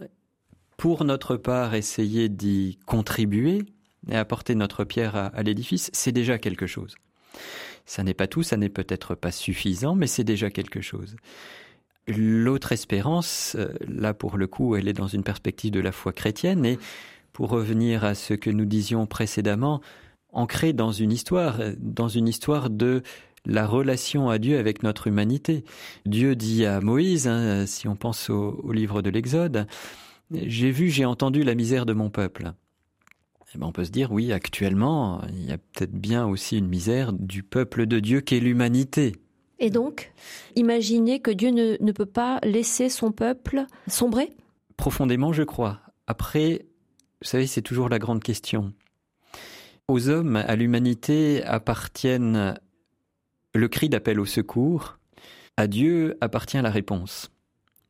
pour notre part essayer d'y contribuer et apporter notre pierre à, l'édifice, c'est déjà quelque chose. Ça n'est pas tout, ça n'est peut-être pas suffisant, mais c'est déjà quelque chose. L'autre espérance, euh, là pour le coup, elle est dans une perspective de la foi chrétienne et pour revenir à ce que nous disions précédemment, ancrée dans une histoire, dans une histoire de la relation à Dieu avec notre humanité. Dieu dit à Moïse, hein, si on pense au, livre de l'Exode, j'ai vu, j'ai entendu la misère de mon peuple. Eh ben on peut se dire, oui, actuellement, il y a peut-être bien aussi une misère du peuple de Dieu qu'est l'humanité. Et donc, imaginez que Dieu ne, peut pas laisser son peuple sombrer? Profondément, je crois. Après, vous savez, c'est toujours la grande question. Aux hommes, à l'humanité appartiennent le cri d'appel au secours. À Dieu appartient la réponse.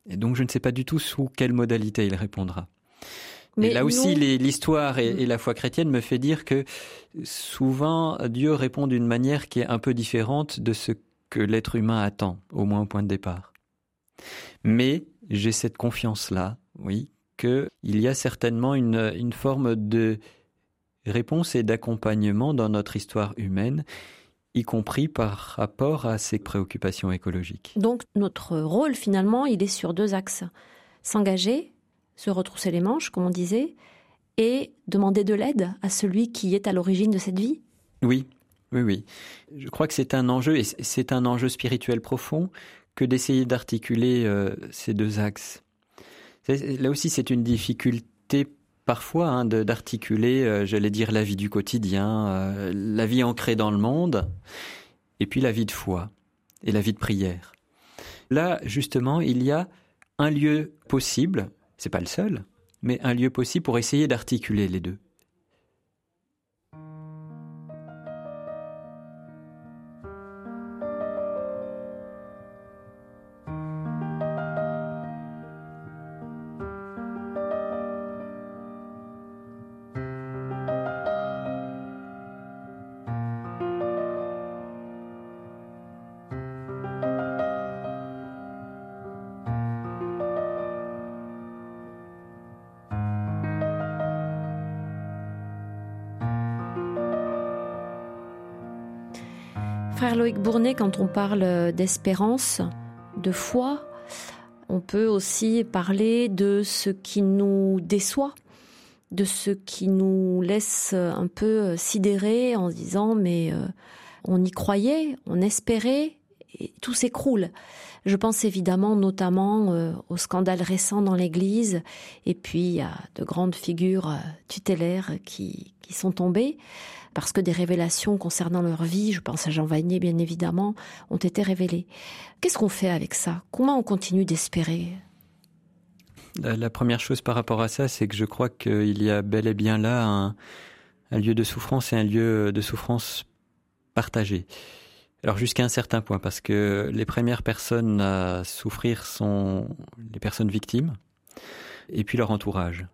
Et donc, je ne sais pas du tout sous quelle modalité il répondra. Mais là aussi, l'histoire et, et, la foi chrétienne me fait dire que souvent Dieu répond d'une manière qui est un peu différente de ce que l'être humain attend, au moins au point de départ. Mais j'ai cette confiance-là, oui, qu'il y a certainement une, une forme de réponse et d'accompagnement dans notre histoire humaine, y compris par rapport à ces préoccupations écologiques. Donc notre rôle, finalement, il est sur deux axes. S'engager, se retrousser les manches, comme on disait, et demander de l'aide à celui qui est à l'origine de cette vie. Oui, oui, oui. Je crois que c'est un enjeu, et c'est un enjeu spirituel profond, que d'essayer d'articuler euh, ces deux axes. Là aussi, c'est une difficulté parfois hein, d'articuler, euh, j'allais dire, la vie du quotidien, euh, la vie ancrée dans le monde, et puis la vie de foi et la vie de prière. Là, justement, il y a un lieu possible, c'est pas le seul, mais un lieu possible pour essayer d'articuler les deux. Frère Loïc Bournet, quand on parle d'espérance, de foi, on peut aussi parler de ce qui nous déçoit, de ce qui nous laisse un peu sidérer en se disant mais euh, on y croyait, on espérait, et tout s'écroule. Je pense évidemment notamment euh, au scandale récent dans l'Église, et puis a de grandes figures euh, tutélaires qui, qui sont tombées parce que des révélations concernant leur vie, je pense à Jean Vanier bien évidemment, ont été révélées. Qu'est-ce qu'on fait avec ça? Comment on continue d'espérer? La, première chose par rapport à ça, c'est que je crois qu'il y a bel et bien là un, un lieu de souffrance et un lieu de souffrance partagé. Alors jusqu'à un certain point, parce que les premières personnes à souffrir sont les personnes victimes, et puis leur entourage,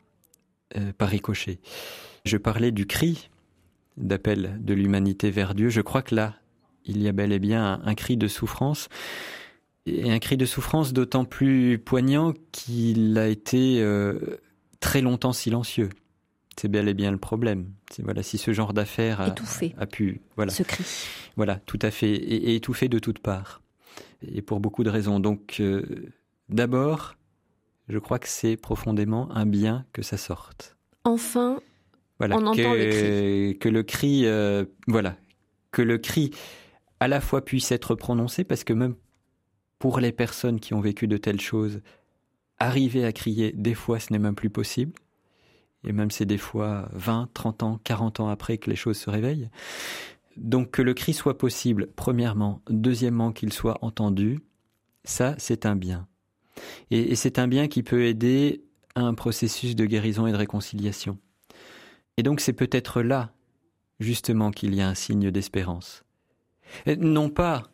euh, par ricochet. Je parlais du cri d'appel de l'humanité vers Dieu. Je crois que là, il y a bel et bien un, cri de souffrance, et un cri de souffrance d'autant plus poignant qu'il a été euh, très longtemps silencieux. C'est bel et bien le problème. C'est voilà si ce genre d'affaires a, a, pu voilà ce cri. Voilà, tout à fait et, étouffé de toutes parts et pour beaucoup de raisons. Donc euh, d'abord, je crois que c'est profondément un bien que ça sorte. Enfin, voilà, on que, entend le cri. Que le cri, euh, voilà, que le cri à la fois puisse être prononcé parce que même pour les personnes qui ont vécu de telles choses, arriver à crier, des fois, ce n'est même plus possible et même c'est des fois 20, 30 ans, 40 ans après que les choses se réveillent. Donc que le cri soit possible, premièrement. Deuxièmement, qu'il soit entendu, ça c'est un bien. Et, c'est un bien qui peut aider à un processus de guérison et de réconciliation. Et donc c'est peut-être là, justement, qu'il y a un signe d'espérance. Non pas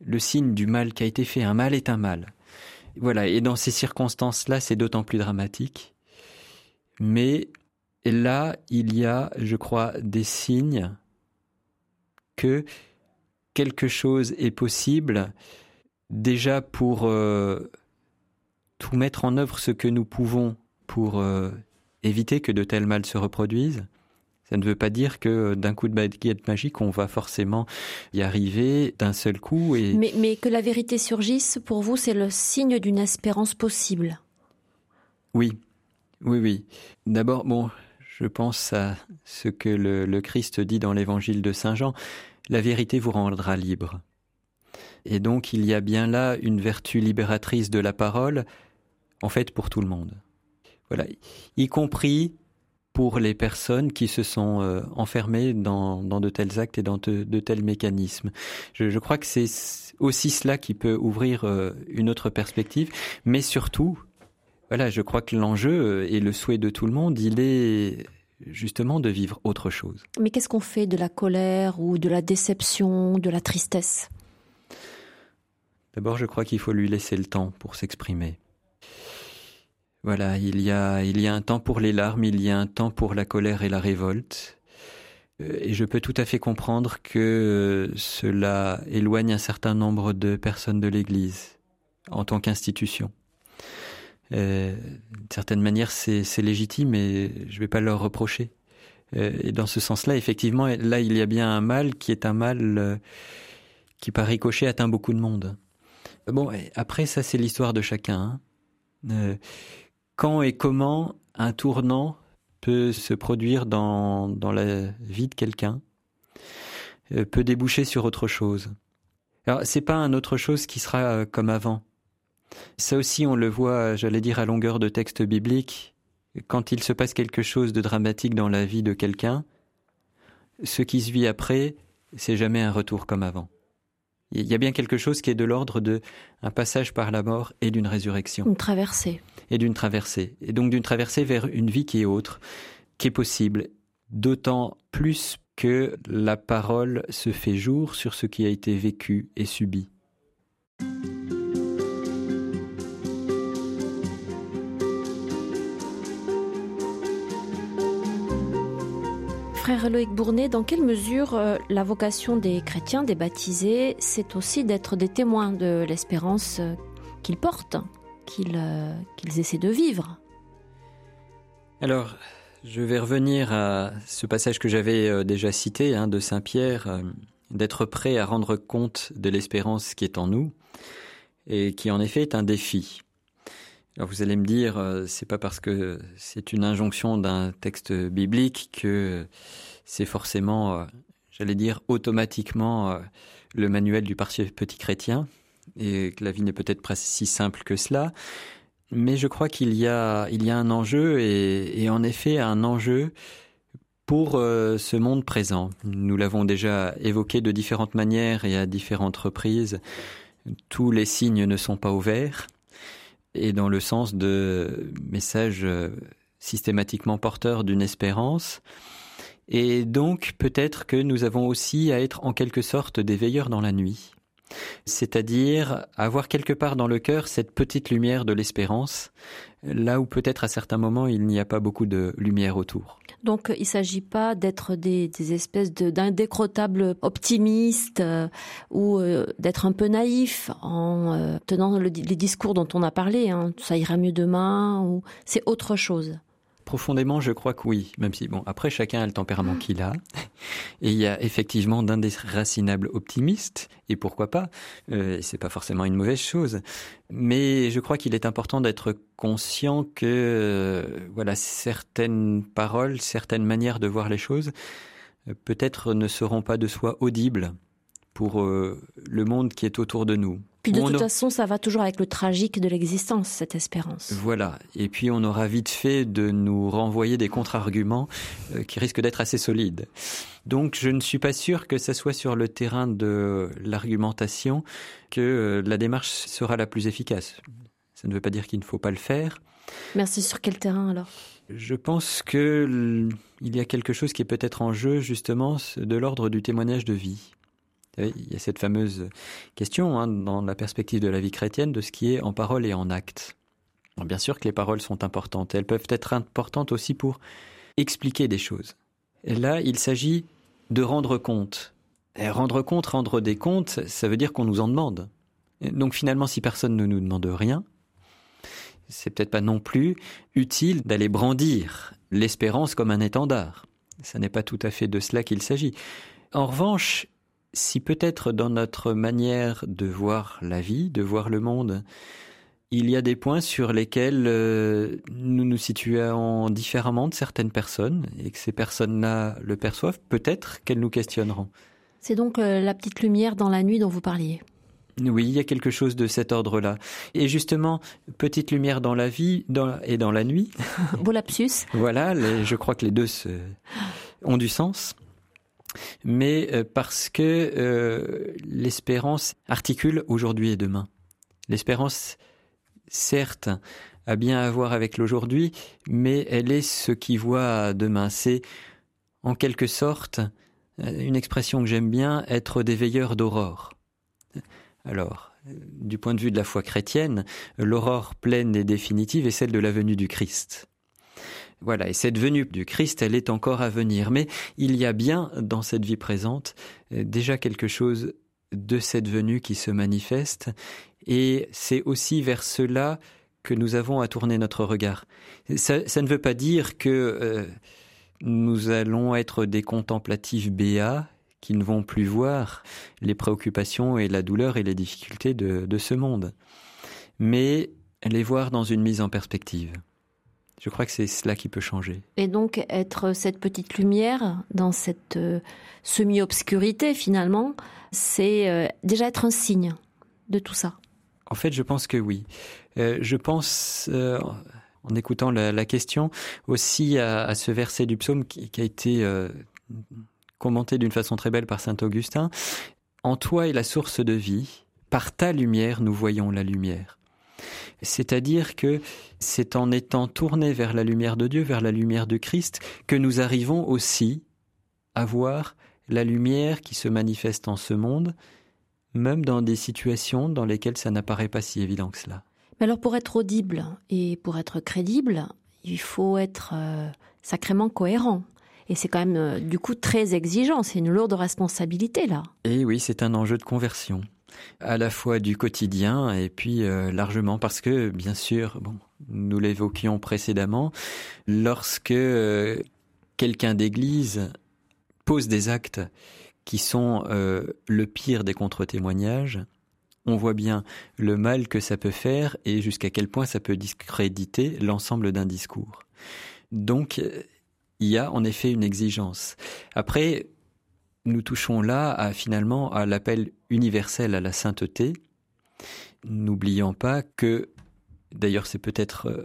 le signe du mal qui a été fait, un mal est un mal. Voilà, et dans ces circonstances-là, c'est d'autant plus dramatique mais là, il y a, je crois, des signes que quelque chose est possible déjà pour euh, tout mettre en œuvre ce que nous pouvons pour euh, éviter que de tels mal se reproduisent. Ça ne veut pas dire que d'un coup de baguette magique, on va forcément y arriver d'un seul coup. Et... Mais, mais que la vérité surgisse, pour vous, c'est le signe d'une espérance possible. Oui, oui, oui. D'abord, bon, je pense à ce que le, Christ dit dans l'évangile de Saint Jean, la vérité vous rendra libre. Et donc il y a bien là une vertu libératrice de la parole, en fait pour tout le monde. Voilà, y compris pour les personnes qui se sont euh, enfermées dans, de tels actes et dans de, tels mécanismes. Je, crois que c'est aussi cela qui peut ouvrir euh, une autre perspective, mais surtout, voilà, je crois que l'enjeu euh, et le souhait de tout le monde, il est justement de vivre autre chose. Mais qu'est-ce qu'on fait de la colère ou de la déception, de la tristesse? D'abord, je crois qu'il faut lui laisser le temps pour s'exprimer. Voilà, il y a il y a un temps pour les larmes, il y a un temps pour la colère et la révolte. Euh, et je peux tout à fait comprendre que euh, cela éloigne un certain nombre de personnes de l'Église en tant qu'institution. Euh, d'une certaine manière, c'est légitime et je ne vais pas leur reprocher. Euh, et dans ce sens-là, effectivement, là, il y a bien un mal qui est un mal qui, par ricochet, atteint beaucoup de monde. Bon, après, ça, c'est l'histoire de chacun. Hein. Quand et comment un tournant peut se produire dans, dans la vie de quelqu'un, peut déboucher sur autre chose. Alors, c'est pas un autre chose qui sera comme avant. Ça aussi, on le voit, j'allais dire, à longueur de texte biblique. Quand il se passe quelque chose de dramatique dans la vie de quelqu'un, ce qui se vit après, c'est jamais un retour comme avant. Il y a bien quelque chose qui est de l'ordre de un passage par la mort et d'une résurrection. Une traversée. Et d'une traversée. Et donc d'une traversée vers une vie qui est autre, qui est possible. D'autant plus que la parole se fait jour sur ce qui a été vécu et subi. Frère Loïc Bournet, dans quelle mesure euh, la vocation des chrétiens, des baptisés, c'est aussi d'être des témoins de l'espérance euh, qu'ils portent, euh, qu'ils essaient de vivre Alors, je vais revenir à ce passage que j'avais déjà cité hein, de Saint Pierre. d'être prêt à rendre compte de l'espérance qui est en nous et qui en effet est un défi. Alors vous allez me dire, euh, c'est pas parce que c'est une injonction d'un texte biblique que c'est forcément, euh, j'allais dire, automatiquement euh, le manuel du parti petit chrétien et que la vie n'est peut-être pas si simple que cela. Mais je crois qu'il y a, il y a un enjeu et, en effet un enjeu pour ce monde présent. Nous l'avons déjà évoqué de différentes manières et à différentes reprises. Tous les signes ne sont pas ouverts et dans le sens de messages euh, systématiquement porteurs d'une espérance. Et donc peut-être que nous avons aussi à être en quelque sorte des veilleurs dans la nuit, c'est-à-dire avoir quelque part dans le cœur cette petite lumière de l'espérance, là où peut-être à certains moments il n'y a pas beaucoup de lumière autour. Donc il ne s'agit pas d'être des, espèces d'indécrottables optimistes euh, ou euh, d'être un peu naïf en euh, tenant les discours dont on a parlé, hein, ça ira mieux demain, ou c'est autre chose. Profondément, je crois que oui, même si, bon, après, chacun a le tempérament qu'il a. Et il y a effectivement d'indéracinables optimistes, et pourquoi pas, euh, c'est pas forcément une mauvaise chose. Mais je crois qu'il est important d'être conscient que, euh, voilà, certaines paroles, certaines manières de voir les choses, euh, peut-être ne seront pas de soi audibles pour euh, le monde qui est autour de nous. Puis de toute façon, ça va toujours avec le tragique de l'existence, cette espérance. Voilà. Et puis on aura vite fait de nous renvoyer des contre-arguments euh, qui risquent d'être assez solides. Donc je ne suis pas sûr que ce soit sur le terrain de l'argumentation que euh, la démarche sera la plus efficace. Ça ne veut pas dire qu'il ne faut pas le faire. Merci. Sur quel terrain alors? Je pense que il y a quelque chose qui est peut-être en jeu justement de l'ordre du témoignage de vie. Il y a cette fameuse question hein, dans la perspective de la vie chrétienne de ce qui est en parole et en acte. bien sûr que les paroles sont importantes. Elles peuvent être importantes aussi pour expliquer des choses. Et là, il s'agit de rendre compte. Et rendre compte, rendre des comptes, ça veut dire qu'on nous en demande. donc finalement, si personne ne nous demande rien, c'est peut-être pas non plus utile d'aller brandir l'espérance comme un étendard. Ce n'est pas tout à fait de cela qu'il s'agit. En revanche, si peut-être dans notre manière de voir la vie, de voir le monde, il y a des points sur lesquels euh, nous nous situons différemment de certaines personnes et que ces personnes-là le perçoivent, peut-être qu'elles nous questionneront. C'est donc euh, la petite lumière dans la nuit dont vous parliez. Oui, il y a quelque chose de cet ordre-là. Et justement, petite lumière dans la vie et dans la nuit. Beau lapsus. voilà, je crois que les deux ont du sens mais euh, parce que euh, l'espérance articule aujourd'hui et demain. L'espérance, certes, a bien à voir avec l'aujourd'hui, mais elle est ce qui voit demain. C'est, en quelque sorte, euh, une expression que j'aime bien, être des veilleurs d'aurore. Alors, du point de vue de la foi chrétienne, l'aurore pleine et définitive est celle de la venue du Christ. Voilà, et cette venue du Christ, elle est encore à venir. Mais il y a bien dans cette vie présente euh, déjà quelque chose de cette venue qui se manifeste, et c'est aussi vers cela que nous avons à tourner notre regard. Ça, ne veut pas dire que euh, nous allons être des contemplatifs béats qui ne vont plus voir les préoccupations et la douleur et les difficultés de ce monde, mais les voir dans une mise en perspective. Je crois que c'est cela qui peut changer. Et donc être cette petite lumière dans cette euh, semi-obscurité finalement, c'est euh, déjà être un signe de tout ça. En fait, je pense que oui. Euh, je pense, en écoutant la, question, aussi à, ce verset du psaume qui, qui a été commenté d'une façon très belle par saint Augustin. En toi est la source de vie. Par ta lumière, nous voyons la lumière. C'est-à-dire que c'est en étant tournés vers la lumière de Dieu, vers la lumière de Christ, que nous arrivons aussi à voir la lumière qui se manifeste en ce monde, même dans des situations dans lesquelles ça n'apparaît pas si évident que cela. Mais alors pour être audible et pour être crédible, il faut être euh, sacrément cohérent. Et c'est quand même euh, du coup très exigeant, c'est une lourde responsabilité là. Et oui, c'est un enjeu de conversion à la fois du quotidien et puis euh, largement parce que, bien sûr, nous l'évoquions précédemment, lorsque euh, quelqu'un d'église pose des actes qui sont euh, le pire des contre-témoignages, on voit bien le mal que ça peut faire et jusqu'à quel point ça peut discréditer l'ensemble d'un discours. Donc, il y a en effet une exigence. Après, nous touchons là à, finalement à l'appel universel à la sainteté. N'oublions pas que, d'ailleurs c'est peut-être euh,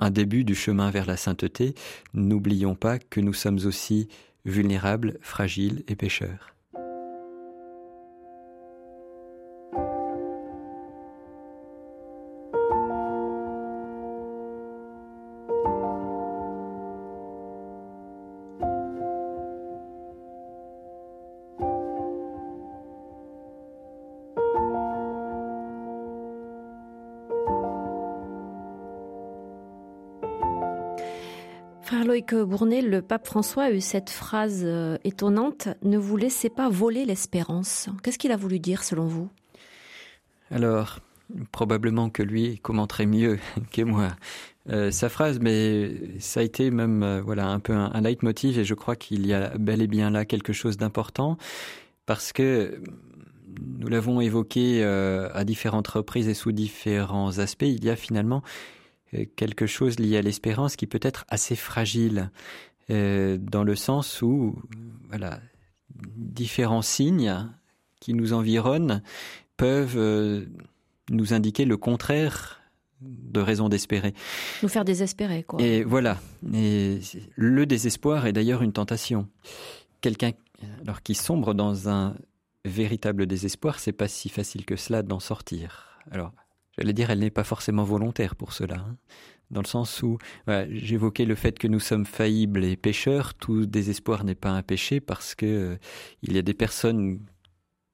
un début du chemin vers la sainteté, n'oublions pas que nous sommes aussi vulnérables, fragiles et pécheurs. Loïc Bournet, le pape François a eu cette phrase euh, étonnante Ne vous laissez pas voler l'espérance. Qu'est-ce qu'il a voulu dire selon vous? Alors, probablement que lui commenterait mieux que moi euh, sa phrase, mais ça a été même euh, voilà un peu un, leitmotiv et je crois qu'il y a bel et bien là quelque chose d'important parce que nous l'avons évoqué à différentes reprises et sous différents aspects, il y a finalement quelque chose lié à l'espérance qui peut être assez fragile, euh, dans le sens où voilà, différents signes qui nous environnent peuvent euh, nous indiquer le contraire de raison d'espérer. Nous faire désespérer, quoi. Et voilà. Et le désespoir est d'ailleurs une tentation. Quelqu'un alors qui sombre dans un véritable désespoir, c'est pas si facile que cela d'en sortir. Alors j'allais dire, elle n'est pas forcément volontaire pour cela. Hein. dans le sens où j'évoquais le fait que nous sommes faillibles et pécheurs, tout désespoir n'est pas un péché parce que euh, il y a des personnes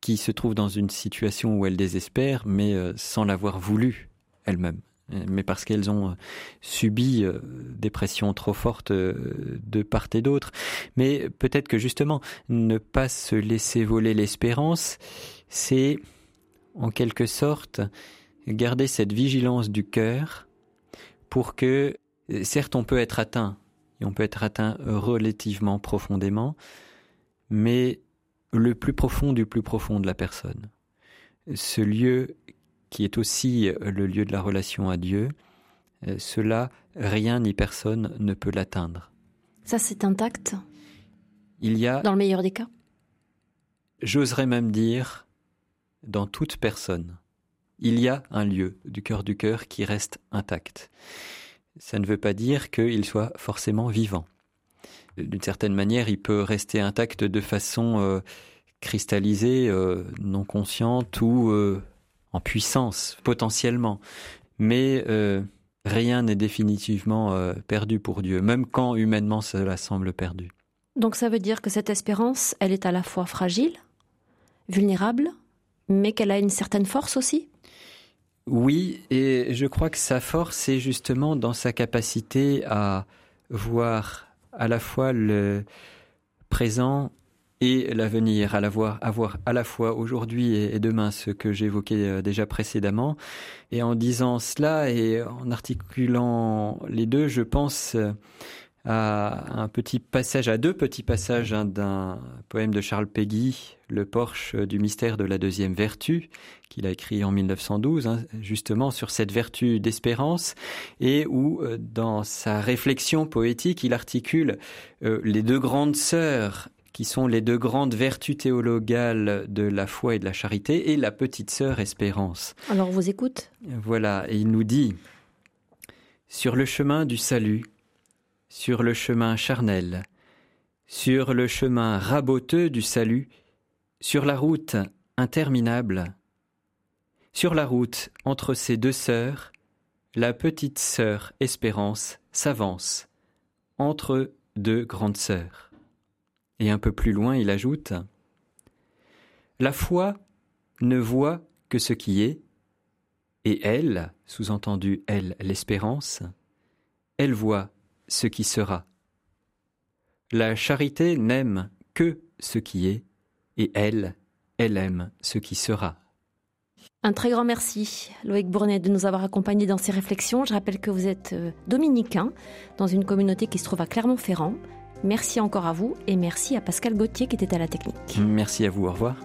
qui se trouvent dans une situation où elles désespèrent, mais euh, sans l'avoir voulu elles-mêmes, mais parce qu'elles ont euh, subi des pressions trop fortes de part et d'autre. Mais peut-être que justement, ne pas se laisser voler l'espérance, c'est en quelque sorte garder cette vigilance du cœur pour que, certes, on peut être atteint, et on peut être atteint relativement profondément, mais le plus profond du plus profond de la personne. Ce lieu qui est aussi le lieu de la relation à Dieu, cela, rien ni personne ne peut l'atteindre. Ça, c'est intact Il y a... Dans le meilleur des cas? J'oserais même dire, dans toute personne il y a un lieu du cœur du cœur qui reste intact. Ça ne veut pas dire qu'il soit forcément vivant. D'une certaine manière, il peut rester intact de façon euh, cristallisée, euh, non consciente ou euh, en puissance, potentiellement. Mais rien n'est définitivement perdu pour Dieu, même quand humainement cela semble perdu. Donc ça veut dire que cette espérance, elle est à la fois fragile, vulnérable, mais qu'elle a une certaine force aussi? Oui, et je crois que sa force est justement dans sa capacité à voir à la fois le présent et l'avenir, à l'avoir avoir à la fois aujourd'hui et demain, ce que j'évoquais euh, déjà précédemment. Et en disant cela et en articulant les deux, je pense à un petit passage, à deux petits passages hein, d'un poème de Charles Péguy, Le Porche du mystère de la deuxième vertu, qu'il a écrit en 1912, hein, justement sur cette vertu d'espérance, et où, euh, dans sa réflexion poétique, il articule euh, les deux grandes sœurs qui sont les deux grandes vertus théologales de la foi et de la charité, et la petite sœur espérance. Alors on vous écoute? Voilà, et il nous dit, sur le chemin du salut, sur le chemin charnel, sur le chemin raboteux du salut, sur la route interminable. Sur la route entre ces deux sœurs, la petite sœur Espérance s'avance entre deux grandes sœurs. Et un peu plus loin, il ajoute La foi ne voit que ce qui est, et elle, sous-entendu elle, l'espérance, elle voit ce qui sera. La charité n'aime que ce qui est, et elle, elle aime ce qui sera. Un très grand merci, Loïc Bournet, de nous avoir accompagnés dans ces réflexions. Je rappelle que vous êtes euh, dominicain, dans une communauté qui se trouve à Clermont-Ferrand. Merci encore à vous et merci à Pascal Gauthier qui était à la technique. Merci à vous, au revoir.